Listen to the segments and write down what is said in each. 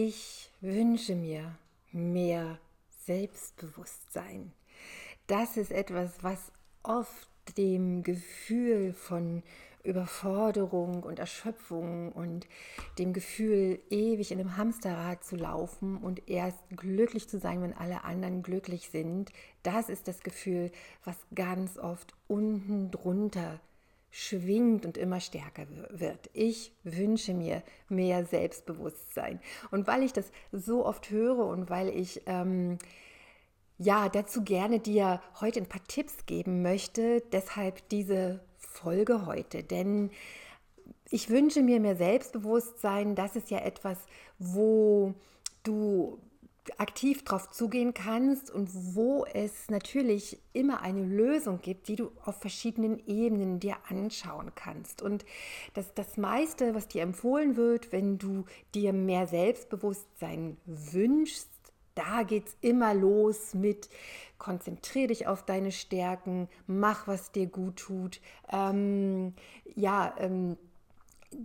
Ich wünsche mir mehr Selbstbewusstsein. Das ist etwas, was oft dem Gefühl von Überforderung und Erschöpfung und dem Gefühl, ewig in einem Hamsterrad zu laufen und erst glücklich zu sein, wenn alle anderen glücklich sind, das ist das Gefühl, was ganz oft unten drunter schwingt und immer stärker wird. Ich wünsche mir mehr Selbstbewusstsein. Und weil ich das so oft höre und weil ich ähm, ja dazu gerne dir heute ein paar Tipps geben möchte, deshalb diese Folge heute. Denn ich wünsche mir mehr Selbstbewusstsein. Das ist ja etwas, wo du aktiv drauf zugehen kannst und wo es natürlich immer eine Lösung gibt, die du auf verschiedenen Ebenen dir anschauen kannst. Und das, das meiste, was dir empfohlen wird, wenn du dir mehr Selbstbewusstsein wünschst, da geht es immer los mit konzentriere dich auf deine Stärken, mach, was dir gut tut. Ähm, ja, ähm,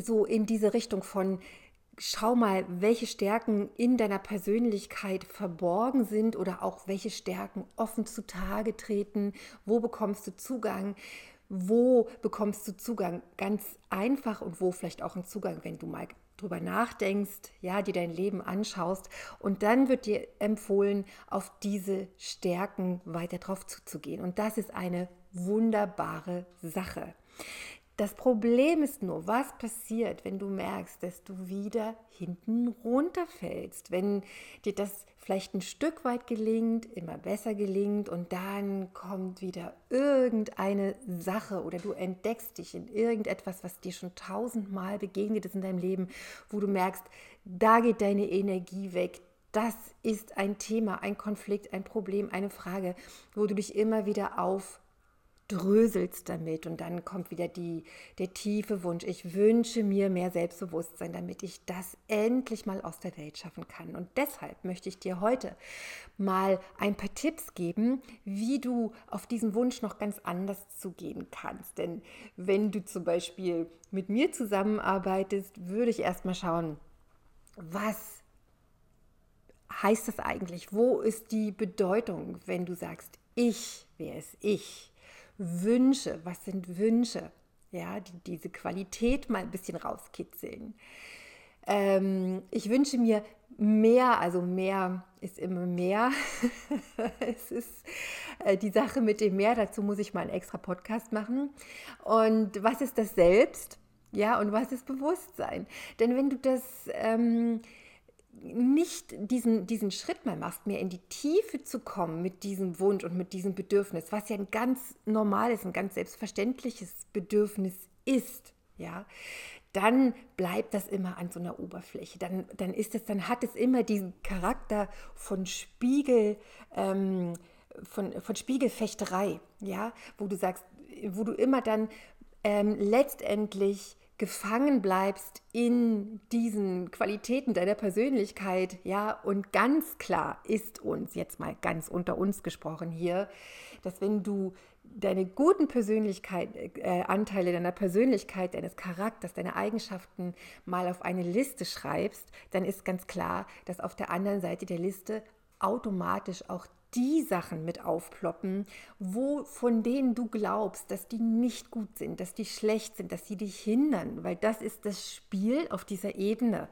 so in diese Richtung von schau mal, welche Stärken in deiner Persönlichkeit verborgen sind oder auch welche Stärken offen zutage treten. Wo bekommst du Zugang? Wo bekommst du Zugang? Ganz einfach und wo vielleicht auch ein Zugang, wenn du mal drüber nachdenkst, ja, dir dein Leben anschaust und dann wird dir empfohlen, auf diese Stärken weiter drauf zuzugehen. Und das ist eine wunderbare Sache. Das Problem ist nur, was passiert, wenn du merkst, dass du wieder hinten runterfällst, wenn dir das vielleicht ein Stück weit gelingt, immer besser gelingt und dann kommt wieder irgendeine Sache oder du entdeckst dich in irgendetwas, was dir schon tausendmal begegnet ist in deinem Leben, wo du merkst, da geht deine Energie weg, das ist ein Thema, ein Konflikt, ein Problem, eine Frage, wo du dich immer wieder auf dröselst damit und dann kommt wieder die, der tiefe Wunsch, ich wünsche mir mehr Selbstbewusstsein, damit ich das endlich mal aus der Welt schaffen kann. Und deshalb möchte ich dir heute mal ein paar Tipps geben, wie du auf diesen Wunsch noch ganz anders zugehen kannst. Denn wenn du zum Beispiel mit mir zusammenarbeitest, würde ich erstmal schauen, was heißt das eigentlich? Wo ist die Bedeutung, wenn du sagst, ich, wer ist ich? Wünsche, was sind Wünsche? Ja, die, diese Qualität mal ein bisschen rauskitzeln. Ähm, ich wünsche mir mehr, also mehr ist immer mehr. es ist äh, die Sache mit dem Mehr, dazu muss ich mal einen extra Podcast machen. Und was ist das Selbst? Ja, und was ist Bewusstsein? Denn wenn du das ähm, nicht diesen, diesen Schritt mal machst, mehr in die Tiefe zu kommen mit diesem Wunsch und mit diesem Bedürfnis, was ja ein ganz normales, ein ganz selbstverständliches Bedürfnis ist, ja, dann bleibt das immer an so einer Oberfläche. Dann, dann ist es, dann hat es immer diesen Charakter von Spiegel, ähm, von, von Spiegelfechterei, ja, wo du sagst, wo du immer dann ähm, letztendlich gefangen bleibst in diesen Qualitäten deiner Persönlichkeit, ja, und ganz klar ist uns, jetzt mal ganz unter uns gesprochen hier, dass wenn du deine guten Persönlichkeit, äh, Anteile deiner Persönlichkeit, deines Charakters, deine Eigenschaften mal auf eine Liste schreibst, dann ist ganz klar, dass auf der anderen Seite der Liste automatisch auch die Sachen mit aufploppen, wo von denen du glaubst, dass die nicht gut sind, dass die schlecht sind, dass sie dich hindern, weil das ist das Spiel auf dieser Ebene,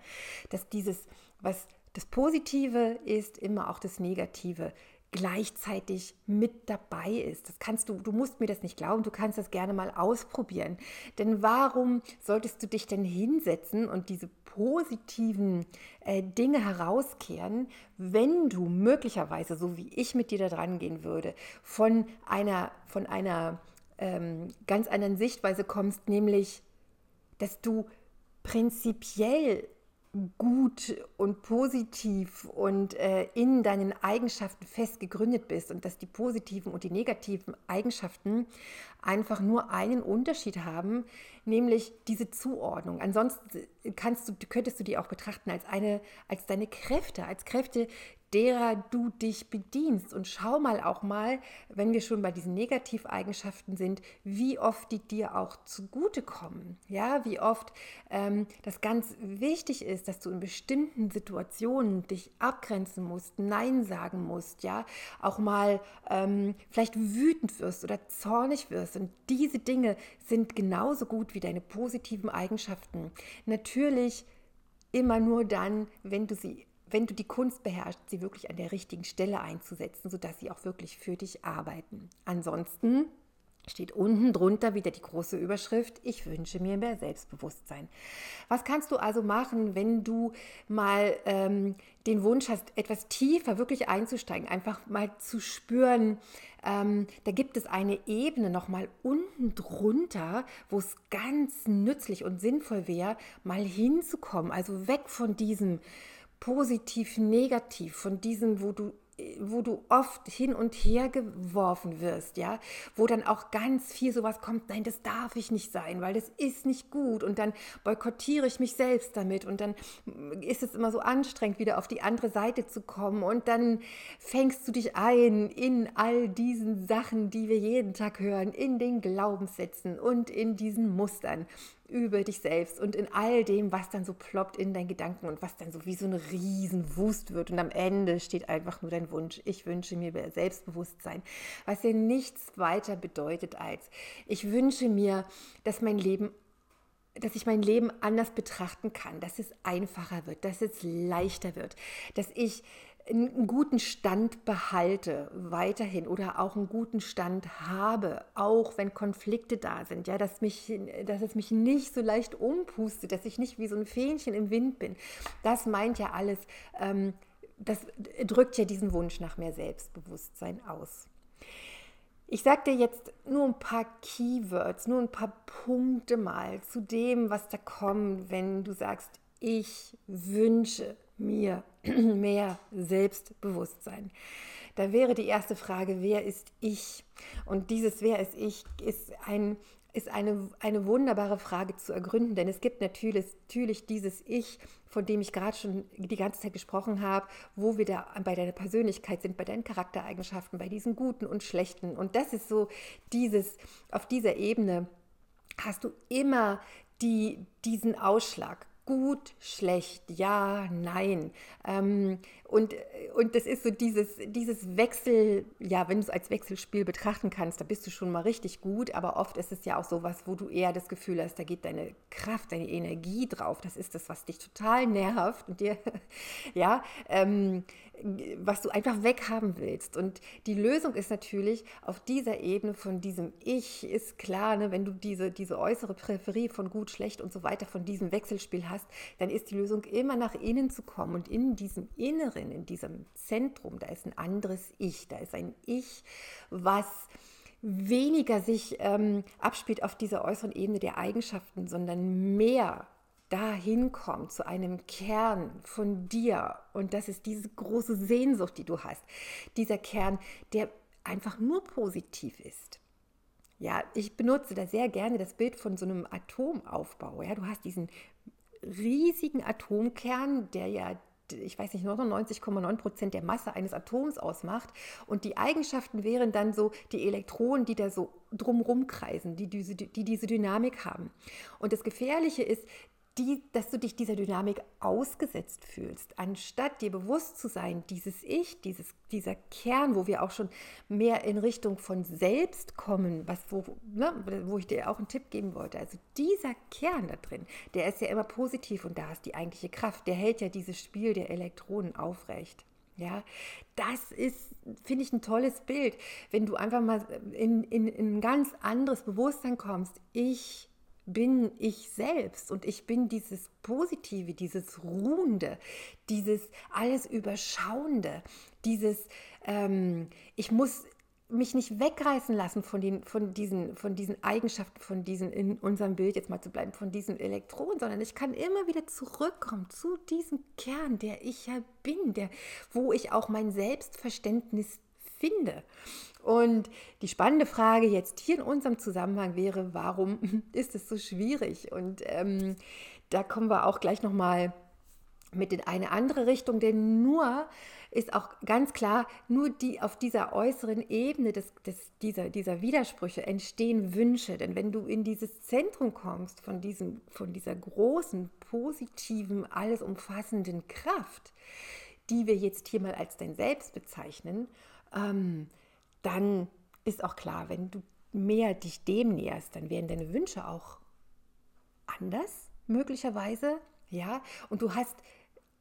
dass dieses, was das Positive ist, immer auch das Negative gleichzeitig mit dabei ist. Das kannst du, du musst mir das nicht glauben, du kannst das gerne mal ausprobieren. Denn warum solltest du dich denn hinsetzen und diese positiven äh, Dinge herauskehren, wenn du möglicherweise, so wie ich mit dir da dran gehen würde, von einer, von einer ähm, ganz anderen Sichtweise kommst, nämlich dass du prinzipiell gut und positiv und äh, in deinen Eigenschaften fest gegründet bist und dass die positiven und die negativen Eigenschaften einfach nur einen Unterschied haben, nämlich diese Zuordnung. Ansonsten kannst du, könntest du die auch betrachten als eine, als deine Kräfte, als Kräfte, derer du dich bedienst. Und schau mal auch mal, wenn wir schon bei diesen Negativeigenschaften sind, wie oft die dir auch zugutekommen. Ja, wie oft ähm, das ganz wichtig ist, dass du in bestimmten Situationen dich abgrenzen musst, Nein sagen musst, ja, auch mal ähm, vielleicht wütend wirst oder zornig wirst. Und diese Dinge sind genauso gut wie deine positiven Eigenschaften. Natürlich immer nur dann, wenn du sie wenn du die Kunst beherrschst, sie wirklich an der richtigen Stelle einzusetzen, sodass sie auch wirklich für dich arbeiten. Ansonsten steht unten drunter wieder die große Überschrift, ich wünsche mir mehr Selbstbewusstsein. Was kannst du also machen, wenn du mal ähm, den Wunsch hast, etwas tiefer wirklich einzusteigen, einfach mal zu spüren, ähm, da gibt es eine Ebene nochmal unten drunter, wo es ganz nützlich und sinnvoll wäre, mal hinzukommen, also weg von diesem positiv, negativ, von diesem, wo du wo du oft hin und her geworfen wirst, ja, wo dann auch ganz viel sowas kommt, nein, das darf ich nicht sein, weil das ist nicht gut und dann boykottiere ich mich selbst damit und dann ist es immer so anstrengend, wieder auf die andere Seite zu kommen und dann fängst du dich ein in all diesen Sachen, die wir jeden Tag hören, in den Glaubenssätzen und in diesen Mustern über dich selbst und in all dem, was dann so ploppt in deinen Gedanken und was dann so wie so eine Riesenwust wird. Und am Ende steht einfach nur dein Wunsch. Ich wünsche mir Selbstbewusstsein, was ja nichts weiter bedeutet als, ich wünsche mir, dass mein Leben dass ich mein Leben anders betrachten kann, dass es einfacher wird, dass es leichter wird, dass ich einen guten Stand behalte weiterhin oder auch einen guten Stand habe, auch wenn Konflikte da sind, ja, dass, mich, dass es mich nicht so leicht umpustet, dass ich nicht wie so ein Fähnchen im Wind bin. Das meint ja alles, ähm, das drückt ja diesen Wunsch nach mehr Selbstbewusstsein aus. Ich sage dir jetzt nur ein paar Keywords, nur ein paar Punkte mal zu dem, was da kommt, wenn du sagst, ich wünsche mir mehr Selbstbewusstsein. Da wäre die erste Frage, wer ist ich? Und dieses Wer ist ich ist, ein, ist eine, eine wunderbare Frage zu ergründen, denn es gibt natürlich, natürlich dieses Ich, von dem ich gerade schon die ganze Zeit gesprochen habe, wo wir da bei deiner Persönlichkeit sind, bei deinen Charaktereigenschaften, bei diesen Guten und Schlechten. Und das ist so dieses, auf dieser Ebene hast du immer die, diesen Ausschlag gut, schlecht, ja, nein. Ähm, und, und das ist so dieses, dieses Wechsel, ja, wenn du es als Wechselspiel betrachten kannst, da bist du schon mal richtig gut, aber oft ist es ja auch so was, wo du eher das Gefühl hast, da geht deine Kraft, deine Energie drauf. Das ist das, was dich total nervt und dir, ja, ähm, was du einfach weghaben willst. Und die Lösung ist natürlich auf dieser Ebene von diesem Ich, ist klar, ne, wenn du diese, diese äußere Präferie von gut, schlecht und so weiter, von diesem Wechselspiel hast, dann ist die Lösung immer nach innen zu kommen. Und in diesem Inneren, in diesem Zentrum, da ist ein anderes Ich, da ist ein Ich, was weniger sich ähm, abspielt auf dieser äußeren Ebene der Eigenschaften, sondern mehr dahin kommt, zu einem Kern von dir. Und das ist diese große Sehnsucht, die du hast. Dieser Kern, der einfach nur positiv ist. Ja, ich benutze da sehr gerne das Bild von so einem Atomaufbau. Ja, du hast diesen riesigen Atomkern, der ja ich weiß nicht, 99,9 Prozent der Masse eines Atoms ausmacht. Und die Eigenschaften wären dann so die Elektronen, die da so drumrum kreisen, die diese, die diese Dynamik haben. Und das Gefährliche ist, die, dass du dich dieser Dynamik ausgesetzt fühlst, anstatt dir bewusst zu sein, dieses Ich, dieses, dieser Kern, wo wir auch schon mehr in Richtung von selbst kommen, was, wo, ne, wo ich dir auch einen Tipp geben wollte. Also dieser Kern da drin, der ist ja immer positiv und da ist die eigentliche Kraft, der hält ja dieses Spiel der Elektronen aufrecht. Ja, das ist, finde ich, ein tolles Bild, wenn du einfach mal in, in, in ein ganz anderes Bewusstsein kommst. Ich bin ich selbst und ich bin dieses Positive, dieses Ruhende, dieses alles Überschauende, dieses, ähm, ich muss mich nicht wegreißen lassen von, den, von, diesen, von diesen Eigenschaften, von diesen, in unserem Bild jetzt mal zu bleiben, von diesen Elektronen, sondern ich kann immer wieder zurückkommen zu diesem Kern, der ich ja bin, der, wo ich auch mein Selbstverständnis finde. Und die spannende Frage jetzt hier in unserem Zusammenhang wäre, warum ist es so schwierig? Und ähm, da kommen wir auch gleich nochmal mit in eine andere Richtung, denn nur ist auch ganz klar, nur die auf dieser äußeren Ebene des, des, dieser, dieser Widersprüche entstehen Wünsche. Denn wenn du in dieses Zentrum kommst von, diesem, von dieser großen, positiven, alles umfassenden Kraft, die wir jetzt hier mal als dein Selbst bezeichnen, ähm, dann ist auch klar, wenn du mehr dich dem näherst, dann werden deine Wünsche auch anders, möglicherweise, ja, und du hast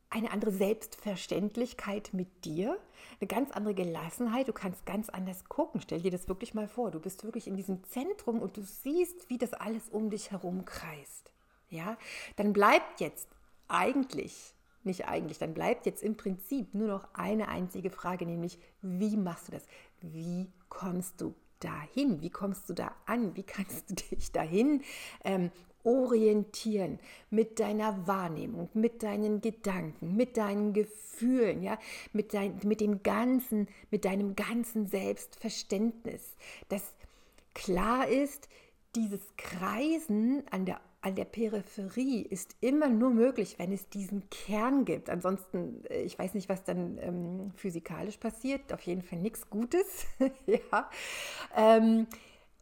eine andere Selbstverständlichkeit mit dir, eine ganz andere Gelassenheit. Du kannst ganz anders gucken. Stell dir das wirklich mal vor. Du bist wirklich in diesem Zentrum und du siehst, wie das alles um dich herum kreist. Ja, dann bleibt jetzt eigentlich, nicht eigentlich, dann bleibt jetzt im Prinzip nur noch eine einzige Frage, nämlich wie machst du das? Wie kommst du dahin? Wie kommst du da an? Wie kannst du dich dahin ähm, orientieren mit deiner Wahrnehmung, mit deinen Gedanken, mit deinen Gefühlen, ja, mit, dein, mit dem ganzen, mit deinem ganzen Selbstverständnis, das klar ist, dieses Kreisen an der an der Peripherie ist immer nur möglich, wenn es diesen Kern gibt. Ansonsten, äh, ich weiß nicht, was dann ähm, physikalisch passiert, auf jeden Fall nichts Gutes. ja. Ähm,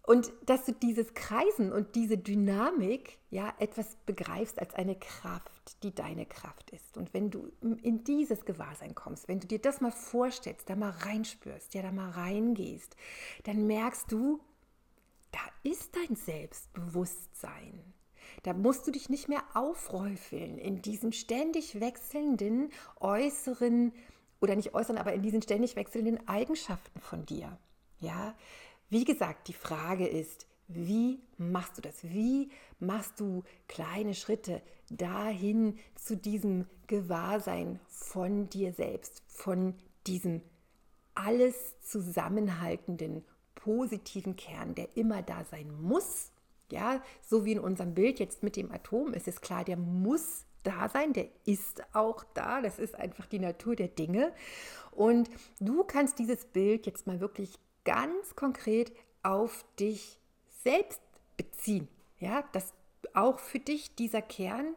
und dass du dieses Kreisen und diese Dynamik ja etwas begreifst als eine Kraft, die deine Kraft ist. Und wenn du in dieses Gewahrsein kommst, wenn du dir das mal vorstellst, da mal reinspürst, ja, da mal reingehst, dann merkst du, da ist dein Selbstbewusstsein. Da musst du dich nicht mehr aufräufeln in diesen ständig wechselnden äußeren oder nicht äußeren, aber in diesen ständig wechselnden Eigenschaften von dir. Ja, wie gesagt, die Frage ist, wie machst du das? Wie machst du kleine Schritte dahin zu diesem Gewahrsein von dir selbst, von diesem alles zusammenhaltenden, positiven Kern, der immer da sein muss? Ja, so wie in unserem Bild jetzt mit dem Atom ist es klar, der muss da sein, der ist auch da, das ist einfach die Natur der Dinge. Und du kannst dieses Bild jetzt mal wirklich ganz konkret auf dich selbst beziehen. Ja, dass auch für dich dieser Kern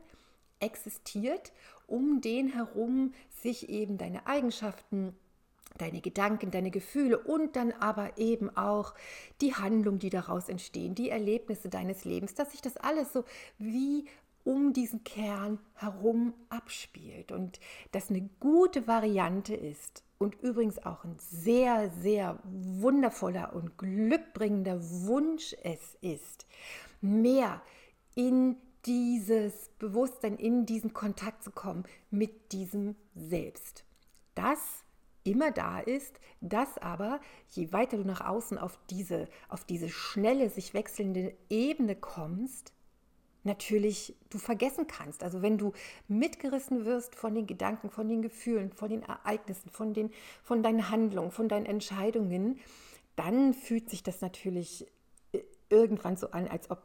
existiert, um den herum sich eben deine Eigenschaften, deine Gedanken, deine Gefühle und dann aber eben auch die Handlungen, die daraus entstehen, die Erlebnisse deines Lebens, dass sich das alles so wie um diesen Kern herum abspielt und das eine gute Variante ist, und übrigens auch ein sehr, sehr wundervoller und glückbringender Wunsch es ist, mehr in dieses Bewusstsein, in diesen Kontakt zu kommen mit diesem Selbst. Das immer da ist, das aber, je weiter du nach außen auf diese, auf diese schnelle, sich wechselnde Ebene kommst, natürlich du vergessen kannst. Also wenn du mitgerissen wirst von den Gedanken, von den Gefühlen, von den Ereignissen, von, den, von deinen Handlungen, von deinen Entscheidungen, dann fühlt sich das natürlich äh, irgendwann so an, als ob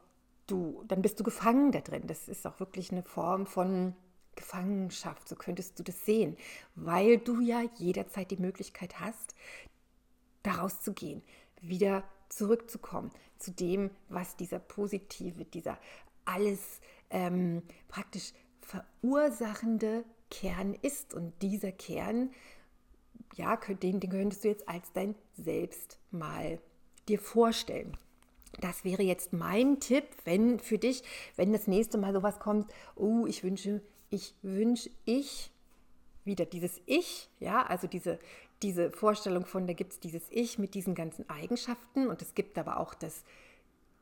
du, dann bist du gefangen da drin. Das ist auch wirklich eine Form von Gefangenschaft, so könntest du das sehen, weil du ja jederzeit die Möglichkeit hast, daraus zu gehen, wieder zurückzukommen zu dem, was dieser positive, dieser alles ähm, praktisch verursachende Kern ist. Und dieser Kern, ja, den, den könntest du jetzt als dein Selbst mal dir vorstellen. Das wäre jetzt mein Tipp, wenn für dich, wenn das nächste Mal sowas kommt, oh, ich wünsche, ich wünsche, ich, wieder dieses Ich, ja, also diese, diese Vorstellung von, da gibt es dieses Ich mit diesen ganzen Eigenschaften und es gibt aber auch das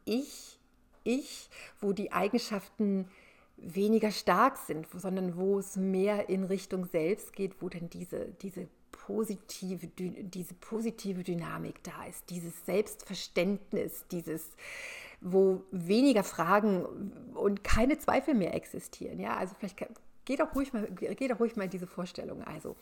Ich ich, wo die Eigenschaften weniger stark sind, sondern wo es mehr in Richtung Selbst geht, wo dann diese, diese, positive, diese positive Dynamik da ist, dieses Selbstverständnis, dieses, wo weniger Fragen und keine Zweifel mehr existieren. Ja, also vielleicht geht doch ruhig mal, geht doch ruhig mal in diese Vorstellung. Also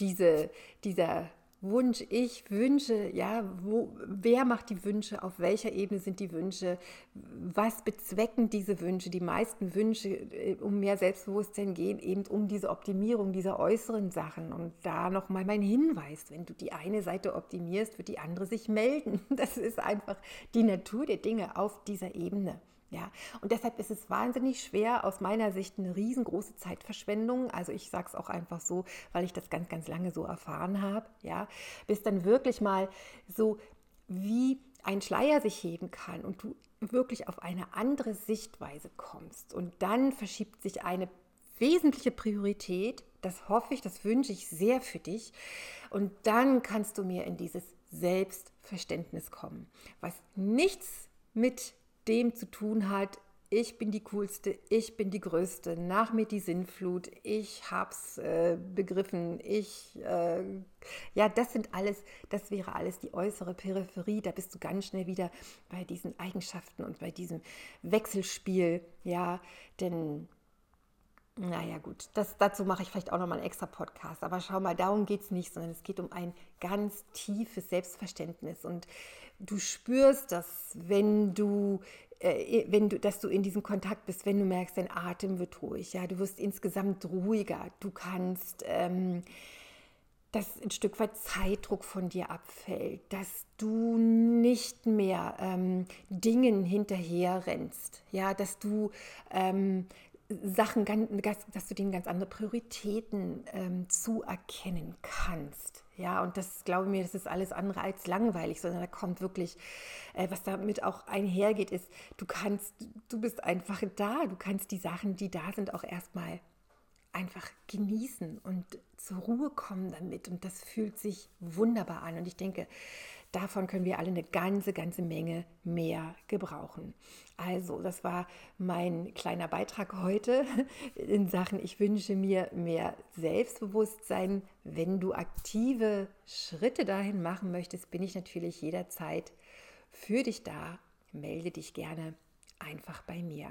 diese, dieser Wunsch, ich wünsche, ja, wo, wer macht die Wünsche, auf welcher Ebene sind die Wünsche, was bezwecken diese Wünsche? Die meisten Wünsche äh, um mehr Selbstbewusstsein gehen eben um diese Optimierung dieser äußeren Sachen. Und da nochmal mein Hinweis, wenn du die eine Seite optimierst, wird die andere sich melden. Das ist einfach die Natur der Dinge auf dieser Ebene. Ja, und deshalb ist es wahnsinnig schwer, aus meiner Sicht eine riesengroße Zeitverschwendung. Also ich sage es auch einfach so, weil ich das ganz, ganz lange so erfahren habe. Ja, bis dann wirklich mal so wie ein Schleier sich heben kann und du wirklich auf eine andere Sichtweise kommst. Und dann verschiebt sich eine wesentliche Priorität. Das hoffe ich, das wünsche ich sehr für dich. Und dann kannst du mir in dieses Selbstverständnis kommen, was nichts mit dem zu tun hat, ich bin die coolste, ich bin die größte, nach mir die Sinnflut, ich hab's äh, begriffen, ich, äh, ja, das sind alles, das wäre alles die äußere Peripherie, da bist du ganz schnell wieder bei diesen Eigenschaften und bei diesem Wechselspiel, ja, denn naja, gut, das, dazu mache ich vielleicht auch nochmal einen extra Podcast. Aber schau mal, darum geht es nicht, sondern es geht um ein ganz tiefes Selbstverständnis. Und du spürst das, wenn du, äh, wenn du, dass du in diesem Kontakt bist, wenn du merkst, dein Atem wird ruhig, ja, du wirst insgesamt ruhiger, du kannst, ähm, dass ein Stück weit Zeitdruck von dir abfällt, dass du nicht mehr ähm, Dingen hinterher rennst, ja, dass du ähm, Sachen, dass du denen ganz andere Prioritäten ähm, zuerkennen kannst. Ja, und das glaube mir, das ist alles andere als langweilig, sondern da kommt wirklich, äh, was damit auch einhergeht, ist, du kannst, du bist einfach da, du kannst die Sachen, die da sind, auch erstmal einfach genießen und zur Ruhe kommen damit. Und das fühlt sich wunderbar an. Und ich denke, davon können wir alle eine ganze, ganze Menge mehr gebrauchen. Also, das war mein kleiner Beitrag heute in Sachen, ich wünsche mir mehr Selbstbewusstsein. Wenn du aktive Schritte dahin machen möchtest, bin ich natürlich jederzeit für dich da. Melde dich gerne einfach bei mir.